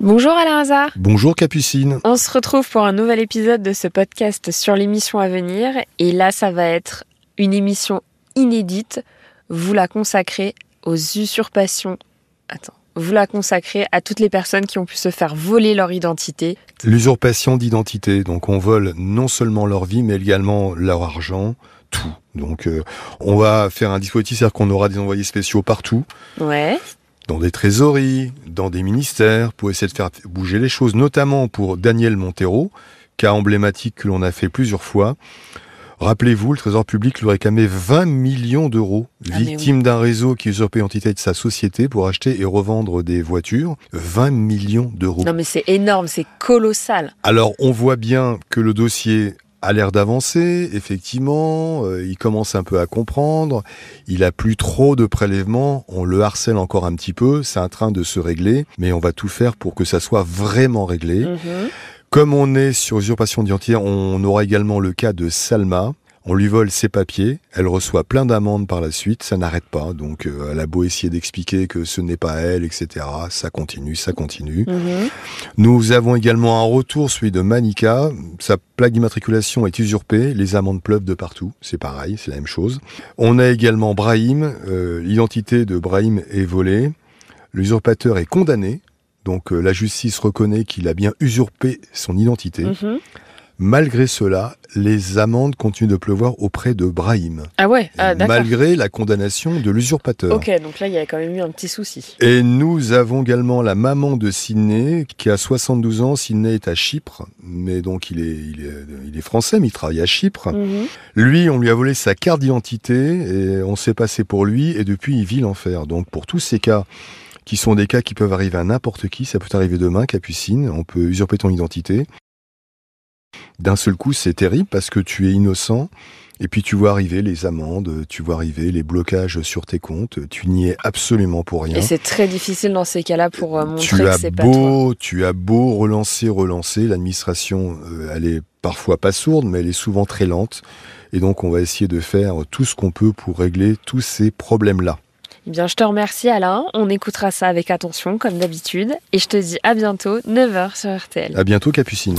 Bonjour Alain Hazard. Bonjour Capucine. On se retrouve pour un nouvel épisode de ce podcast sur l'émission à venir. Et là, ça va être une émission inédite. Vous la consacrez aux usurpations. Attends. Vous la consacrez à toutes les personnes qui ont pu se faire voler leur identité. L'usurpation d'identité. Donc on vole non seulement leur vie, mais également leur argent, tout. Donc euh, on va faire un dispositif, c'est-à-dire qu'on aura des envoyés spéciaux partout. Ouais dans des trésoreries, dans des ministères, pour essayer de faire bouger les choses, notamment pour Daniel Montero, cas emblématique que l'on a fait plusieurs fois. Rappelez-vous, le Trésor public lui réclamait 20 millions d'euros, Ah, victime d'un réseau qui usurpait l'entité de sa société pour acheter et revendre des voitures. 20 millions d'euros. Non mais c'est énorme, c'est colossal. Alors on voit bien que le dossier a l'air d'avancer, effectivement, euh, il commence un peu à comprendre, il a plus trop de prélèvements, on le harcèle encore un petit peu, c'est en train de se régler, mais on va tout faire pour que ça soit vraiment réglé. Mhm. Comme on est sur usurpation d'identité, on aura également le cas de Salma. On lui vole ses papiers, elle reçoit plein d'amendes par la suite, ça n'arrête pas. Donc euh, elle a beau essayer d'expliquer que ce n'est pas elle, etc. Ça continue, ça continue. Mhm. Nous avons également un retour, celui de Manika. Sa plaque d'immatriculation est usurpée, les amendes pleuvent de partout, c'est pareil, c'est la même chose. On a également Brahim, euh, l'identité de Brahim est volée. L'usurpateur est condamné, donc euh, la justice reconnaît qu'il a bien usurpé son identité. Mhm. Malgré cela, les amendes continuent de pleuvoir auprès de Brahim, Ah ouais, ah, d'accord. malgré la condamnation de l'usurpateur. Ok, donc là il y a quand même eu un petit souci. Et nous avons également la maman de Sydney qui a 72 ans. Sydney est à Chypre, mais donc il est, il est, il est français, mais il travaille à Chypre. Mhm. Lui, on lui a volé sa carte d'identité et on s'est passé pour lui et depuis il vit l'enfer. Donc pour tous ces cas qui sont des cas qui peuvent arriver à n'importe qui, ça peut arriver demain, Capucine, on peut usurper ton identité. D'un seul coup, c'est terrible parce que tu es innocent. Et puis tu vois arriver les amendes, tu vois arriver les blocages sur tes comptes, tu n'y es absolument pour rien. Et c'est très difficile dans ces cas-là pour euh, montrer Tu que c'est pas toi. beau, tu as beau relancer, relancer, l'administration, euh, elle est parfois pas sourde, mais elle est souvent très lente. Et donc, on va essayer de faire tout ce qu'on peut pour régler tous ces problèmes-là. Eh bien, je te remercie Alain. On écoutera ça avec attention, comme d'habitude. Et je te dis à bientôt, 9h sur RTL. À bientôt, Capucine.